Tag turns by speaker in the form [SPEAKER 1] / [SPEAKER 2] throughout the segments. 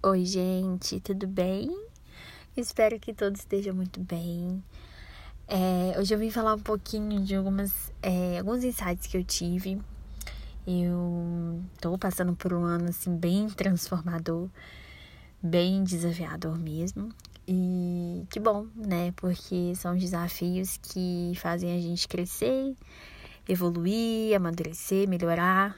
[SPEAKER 1] Oi, gente, tudo bem? Espero que todos estejam muito bem. É, hoje eu vim falar um pouquinho de algumas, é, alguns insights que eu tive. Eu tô passando por um ano assim bem transformador, bem desafiador mesmo. E que bom, né? Porque são desafios que fazem a gente crescer, evoluir, amadurecer, melhorar.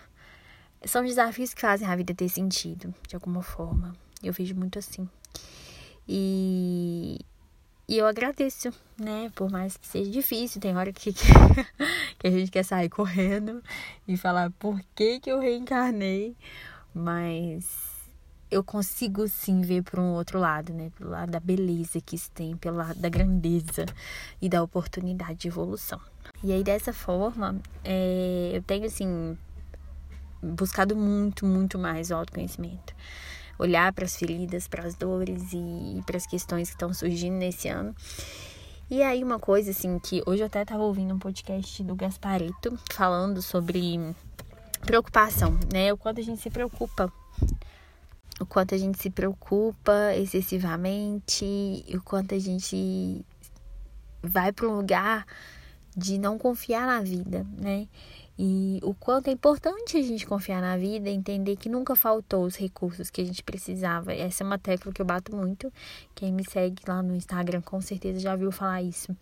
[SPEAKER 1] São desafios que fazem a vida ter sentido, de alguma forma. Eu vejo muito assim. E, e eu agradeço, né? Por mais que seja difícil, tem hora que, que a gente quer sair correndo e falar por que, que eu reencarnei. Mas eu consigo sim ver por um outro lado, né? Pelo lado da beleza que isso tem, pelo lado da grandeza e da oportunidade de evolução. E aí, dessa forma, é, eu tenho, assim, buscado muito, muito mais o autoconhecimento olhar para as feridas, para as dores e para as questões que estão surgindo nesse ano. E aí uma coisa assim que hoje eu até estava ouvindo um podcast do Gaspareto falando sobre preocupação, né? O quanto a gente se preocupa. O quanto a gente se preocupa excessivamente, o quanto a gente vai para um lugar de não confiar na vida, né? E o quanto é importante a gente confiar na vida, entender que nunca faltou os recursos que a gente precisava. Essa é uma tecla que eu bato muito. Quem me segue lá no Instagram com certeza já viu falar isso.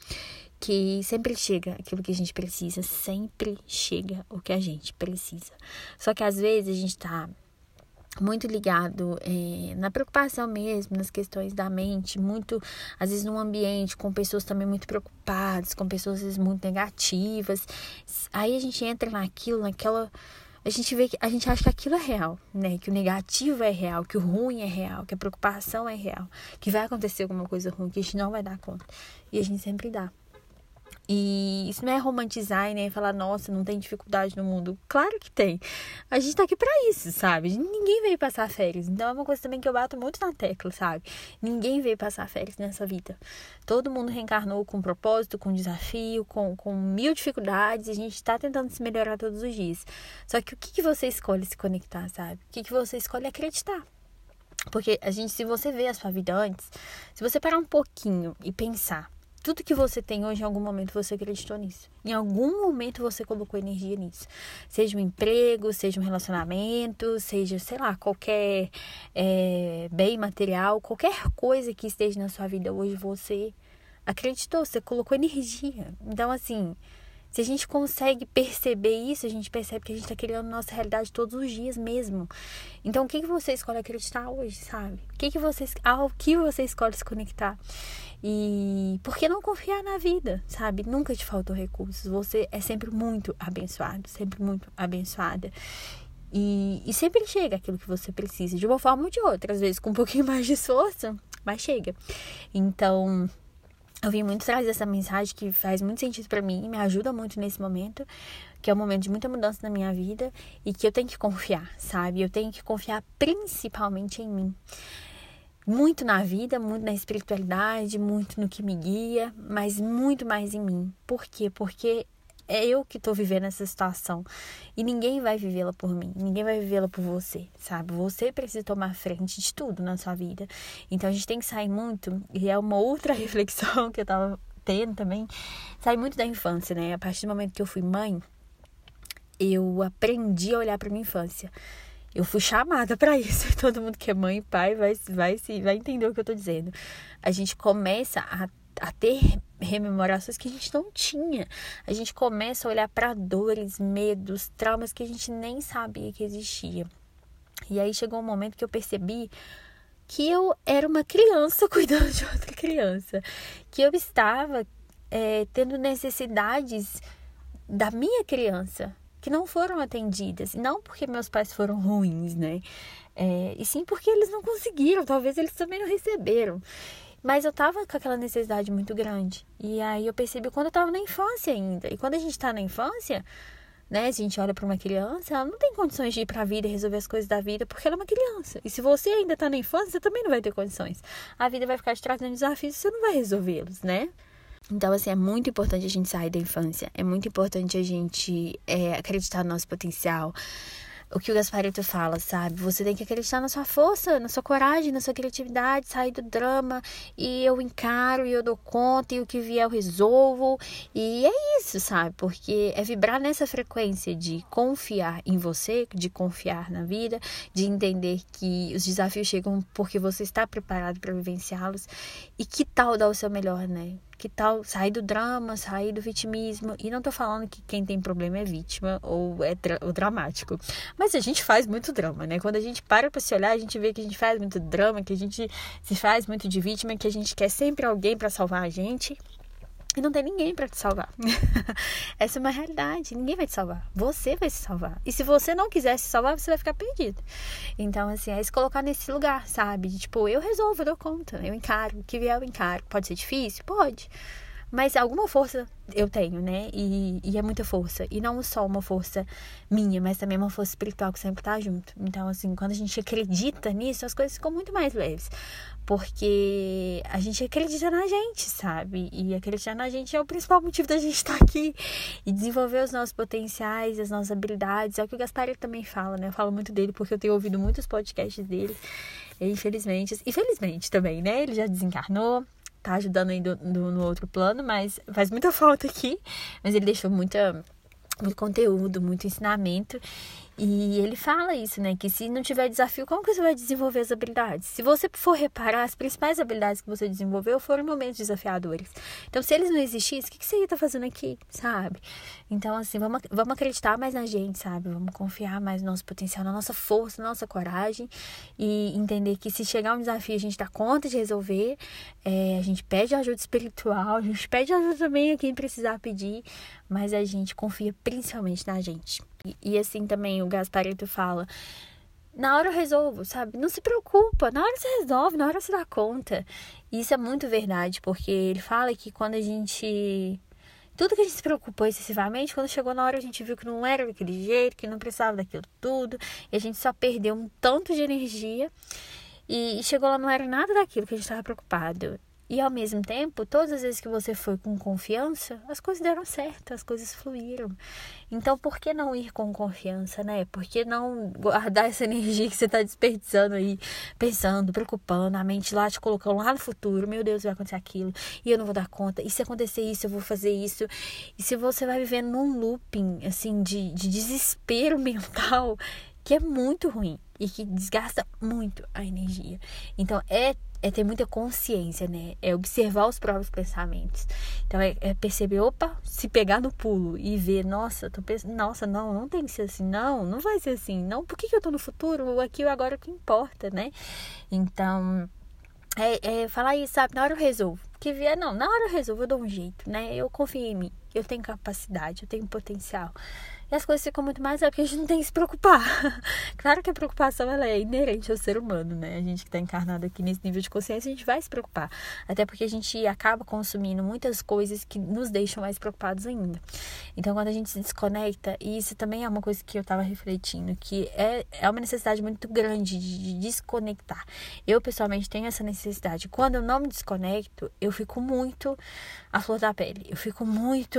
[SPEAKER 1] Que sempre chega aquilo que a gente precisa, sempre chega o que a gente precisa. Só que às vezes a gente tá muito ligado é, na preocupação mesmo, nas questões da mente, muito, às vezes, num ambiente com pessoas também muito preocupadas, com pessoas às vezes muito negativas. Aí a gente entra naquilo, naquela. A gente vê que a gente acha que aquilo é real, né? Que o negativo é real, que o ruim é real, que a preocupação é real, que vai acontecer alguma coisa ruim, que a gente não vai dar conta. E a gente sempre dá. E isso não é romantizar e nem falar, nossa, não tem dificuldade no mundo. Claro que tem. A gente tá aqui pra isso, sabe? Ninguém veio passar férias. Então é uma coisa também que eu bato muito na tecla, sabe? Ninguém veio passar férias nessa vida. Todo mundo reencarnou com propósito, com desafio, com, com mil dificuldades. E a gente tá tentando se melhorar todos os dias. Só que o que, que você escolhe se conectar, sabe? O que, que você escolhe acreditar? Porque a gente, se você vê a sua vida antes, se você parar um pouquinho e pensar tudo que você tem hoje, em algum momento você acreditou nisso. Em algum momento você colocou energia nisso. Seja um emprego, seja um relacionamento, seja, sei lá, qualquer é, bem material, qualquer coisa que esteja na sua vida hoje, você acreditou, você colocou energia. Então, assim, se a gente consegue perceber isso, a gente percebe que a gente está criando nossa realidade todos os dias mesmo. Então, o que, que você escolhe acreditar hoje, sabe? O que, que você, ao que você escolhe se conectar? E por que não confiar na vida, sabe? Nunca te faltou recursos. Você é sempre muito abençoado, sempre muito abençoada. E, e sempre chega aquilo que você precisa, de uma forma ou de outra. Às vezes com um pouquinho mais de esforço, mas chega. Então eu vim muito trazer essa mensagem que faz muito sentido para mim, me ajuda muito nesse momento, que é um momento de muita mudança na minha vida e que eu tenho que confiar, sabe? Eu tenho que confiar principalmente em mim. Muito na vida, muito na espiritualidade, muito no que me guia, mas muito mais em mim. Por quê? Porque é eu que tô vivendo essa situação e ninguém vai vivê-la por mim, ninguém vai vivê-la por você, sabe? Você precisa tomar frente de tudo na sua vida. Então a gente tem que sair muito, e é uma outra reflexão que eu tava tendo também, sair muito da infância, né? A partir do momento que eu fui mãe, eu aprendi a olhar para minha infância. Eu fui chamada para isso. Todo mundo que é mãe e pai vai, vai, vai entender o que eu tô dizendo. A gente começa a a ter rememorações que a gente não tinha. A gente começa a olhar para dores, medos, traumas que a gente nem sabia que existia. E aí chegou um momento que eu percebi que eu era uma criança cuidando de outra criança, que eu estava é, tendo necessidades da minha criança que não foram atendidas, não porque meus pais foram ruins, né? É, e sim porque eles não conseguiram, talvez eles também não receberam. Mas eu tava com aquela necessidade muito grande. E aí eu percebi quando eu tava na infância ainda. E quando a gente tá na infância, né? A gente olha para uma criança, ela não tem condições de ir para a vida e resolver as coisas da vida, porque ela é uma criança. E se você ainda tá na infância, você também não vai ter condições. A vida vai ficar te trazendo desafios e você não vai resolvê-los, né? Então, assim, é muito importante a gente sair da infância. É muito importante a gente é, acreditar no nosso potencial o que o Gasparito fala, sabe? Você tem que acreditar na sua força, na sua coragem, na sua criatividade, sair do drama e eu encaro e eu dou conta e o que vier eu resolvo. E é isso, sabe? Porque é vibrar nessa frequência de confiar em você, de confiar na vida, de entender que os desafios chegam porque você está preparado para vivenciá-los. E que tal dar o seu melhor, né? Que tal sair do drama, sair do vitimismo? E não tô falando que quem tem problema é vítima ou é dra ou dramático. Mas a gente faz muito drama, né? Quando a gente para pra se olhar, a gente vê que a gente faz muito drama, que a gente se faz muito de vítima, que a gente quer sempre alguém para salvar a gente. E não tem ninguém para te salvar. Essa é uma realidade. Ninguém vai te salvar. Você vai se salvar. E se você não quiser se salvar, você vai ficar perdido. Então, assim, é se colocar nesse lugar, sabe? De, tipo, eu resolvo, eu dou conta. Eu encaro. O que vier, eu encaro. Pode ser difícil? Pode. Mas alguma força eu tenho, né? E, e, é muita força. E não só uma força minha, mas também uma força espiritual que sempre tá junto. Então, assim, quando a gente acredita nisso, as coisas ficam muito mais leves. Porque a gente acredita na gente, sabe? E acreditar na gente é o principal motivo da gente estar tá aqui. E desenvolver os nossos potenciais, as nossas habilidades. É o que o Gaspar também fala, né? Eu falo muito dele porque eu tenho ouvido muitos podcasts dele. E, infelizmente, infelizmente também, né? Ele já desencarnou tá ajudando aí do, do, no outro plano, mas faz muita falta aqui. Mas ele deixou muita, muito conteúdo, muito ensinamento. E ele fala isso, né? Que se não tiver desafio, como que você vai desenvolver as habilidades? Se você for reparar, as principais habilidades que você desenvolveu foram momentos desafiadores. Então, se eles não existissem, o que, que você ia estar tá fazendo aqui, sabe? Então, assim, vamos, vamos acreditar mais na gente, sabe? Vamos confiar mais no nosso potencial, na nossa força, na nossa coragem. E entender que se chegar um desafio, a gente dá conta de resolver. É, a gente pede ajuda espiritual, a gente pede ajuda também a quem precisar pedir. Mas a gente confia principalmente na gente. E, e assim também o Gasparito fala. Na hora eu resolvo, sabe? Não se preocupa, na hora você resolve, na hora você dá conta. E isso é muito verdade, porque ele fala que quando a gente tudo que a gente se preocupou excessivamente, quando chegou na hora a gente viu que não era daquele jeito, que não precisava daquilo tudo, e a gente só perdeu um tanto de energia. E chegou lá não era nada daquilo que a gente estava preocupado. E ao mesmo tempo, todas as vezes que você foi com confiança, as coisas deram certo, as coisas fluíram. Então, por que não ir com confiança, né? Por que não guardar essa energia que você está desperdiçando aí, pensando, preocupando, a mente lá te colocando lá no futuro, meu Deus, vai acontecer aquilo, e eu não vou dar conta, e se acontecer isso, eu vou fazer isso. E se você vai vivendo num looping, assim, de, de desespero mental, que é muito ruim e que desgasta muito a energia. Então, é é ter muita consciência, né? É observar os próprios pensamentos. Então é, é, perceber, opa, se pegar no pulo e ver, nossa, tô pensando, nossa, não, não tem que ser assim, não, não vai ser assim, não, por que, que eu tô no futuro? Aqui agora o que importa, né? Então, é, é falar isso, sabe? Na hora eu resolvo. Que vier, não, na hora eu resolvo, eu dou um jeito, né? Eu confio em mim, eu tenho capacidade, eu tenho potencial e as coisas ficam muito mais é porque a gente não tem que se preocupar. claro que a preocupação ela é inerente ao ser humano, né? A gente que está encarnado aqui nesse nível de consciência, a gente vai se preocupar. Até porque a gente acaba consumindo muitas coisas que nos deixam mais preocupados ainda. Então, quando a gente se desconecta, e isso também é uma coisa que eu estava refletindo, que é, é uma necessidade muito grande de, de desconectar. Eu, pessoalmente, tenho essa necessidade. Quando eu não me desconecto, eu fico muito à flor da pele. Eu fico muito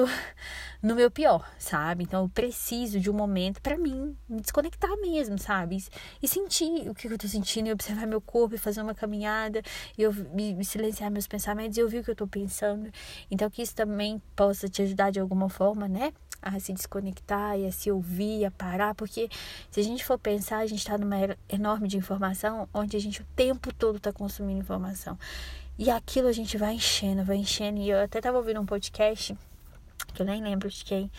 [SPEAKER 1] no meu pior, sabe? Então, eu preciso de um momento para mim, me desconectar mesmo, sabe? E sentir o que eu tô sentindo, e observar meu corpo, e fazer uma caminhada, e eu silenciar meus pensamentos e ouvir o que eu tô pensando. Então, que isso também possa te ajudar de alguma forma, né? A se desconectar e a se ouvir, a parar, porque se a gente for pensar, a gente tá numa era enorme de informação, onde a gente o tempo todo tá consumindo informação. E aquilo a gente vai enchendo, vai enchendo. E eu até tava ouvindo um podcast, eu nem lembro de quem,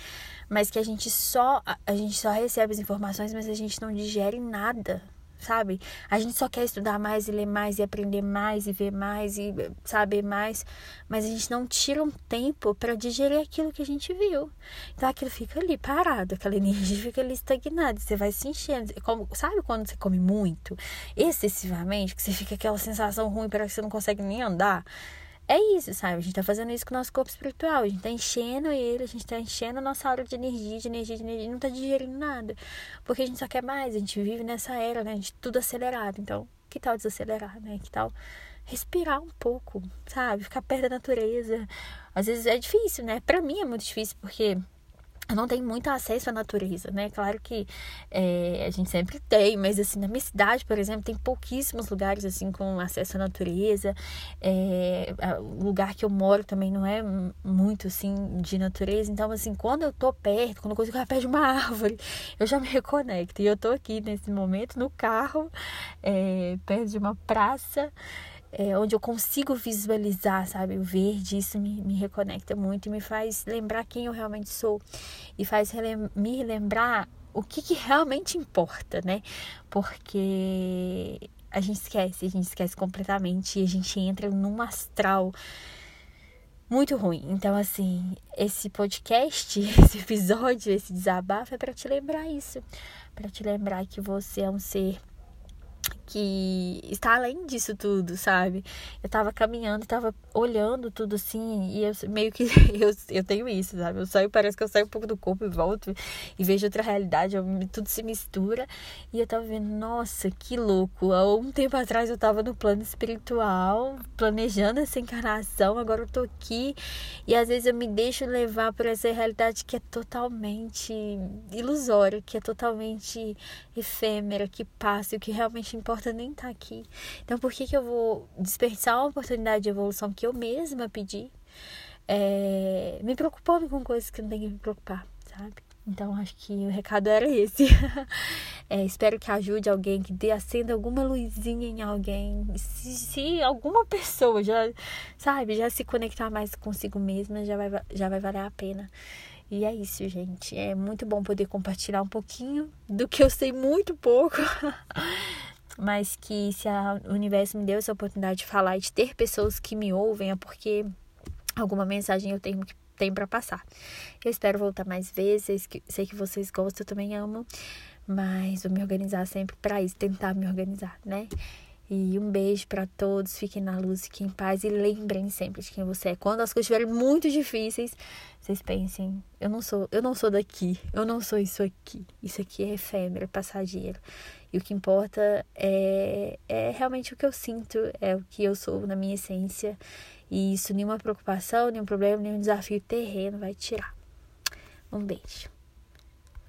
[SPEAKER 1] mas que a gente só a gente só recebe as informações, mas a gente não digere nada, sabe? A gente só quer estudar mais e ler mais e aprender mais e ver mais e saber mais, mas a gente não tira um tempo para digerir aquilo que a gente viu. Então aquilo fica ali parado, aquela energia fica ali estagnada, você vai se enchendo. Como, sabe quando você come muito, excessivamente, que você fica aquela sensação ruim, para que você não consegue nem andar? É isso, sabe? A gente tá fazendo isso com o nosso corpo espiritual. A gente tá enchendo ele, a gente tá enchendo a nossa aura de energia, de energia, de energia, não tá digerindo nada. Porque a gente só quer mais, a gente vive nessa era, né? Gente tudo acelerado. Então, que tal desacelerar, né? Que tal respirar um pouco, sabe? Ficar perto da natureza. Às vezes é difícil, né? Pra mim é muito difícil, porque não tenho muito acesso à natureza, né? Claro que é, a gente sempre tem, mas assim, na minha cidade, por exemplo, tem pouquíssimos lugares assim com acesso à natureza. É, o lugar que eu moro também não é muito assim de natureza. Então, assim, quando eu tô perto, quando eu consigo ficar perto de uma árvore, eu já me reconecto. E eu tô aqui nesse momento no carro, é, perto de uma praça é, onde eu consigo visualizar, sabe, o verde, isso me, me reconecta muito e me faz lembrar quem eu realmente sou e faz me lembrar o que, que realmente importa, né? Porque a gente esquece, a gente esquece completamente e a gente entra num astral muito ruim. Então, assim, esse podcast, esse episódio, esse desabafo é para te lembrar isso, para te lembrar que você é um ser que está além disso tudo, sabe? Eu tava caminhando, tava olhando tudo assim, e eu meio que eu, eu tenho isso, sabe? Eu saio, parece que eu saio um pouco do corpo e volto e vejo outra realidade, eu, tudo se mistura. E eu tava vendo, nossa, que louco. Há um tempo atrás eu tava no plano espiritual, planejando essa encarnação, agora eu tô aqui e às vezes eu me deixo levar por essa realidade que é totalmente ilusória, que é totalmente efêmera, que passa, e o que realmente importa nem tá aqui. Então, por que, que eu vou desperdiçar uma oportunidade de evolução que eu mesma pedi? É, me preocupando com coisas que não tem que me preocupar, sabe? Então, acho que o recado era esse. é, espero que ajude alguém, que dê, acenda alguma luzinha em alguém. Se, se, alguma pessoa já, sabe, já se conectar mais consigo mesma, já vai, já vai valer a pena. E é isso, gente. É muito bom poder compartilhar um pouquinho do que eu sei muito pouco. Mas que se o universo me deu essa oportunidade de falar e de ter pessoas que me ouvem, é porque alguma mensagem eu tenho que tem para passar. Eu espero voltar mais vezes, sei que vocês gostam, eu também amo, mas vou me organizar sempre para isso, tentar me organizar, né? E um beijo para todos, fiquem na luz, fiquem em paz e lembrem sempre de quem você é. Quando as coisas estiverem muito difíceis, vocês pensem, eu não sou, eu não sou daqui, eu não sou isso aqui. Isso aqui é efêmero, é passageiro. E o que importa é, é realmente o que eu sinto, é o que eu sou na minha essência. E isso nenhuma preocupação, nenhum problema, nenhum desafio terreno vai tirar. Um beijo.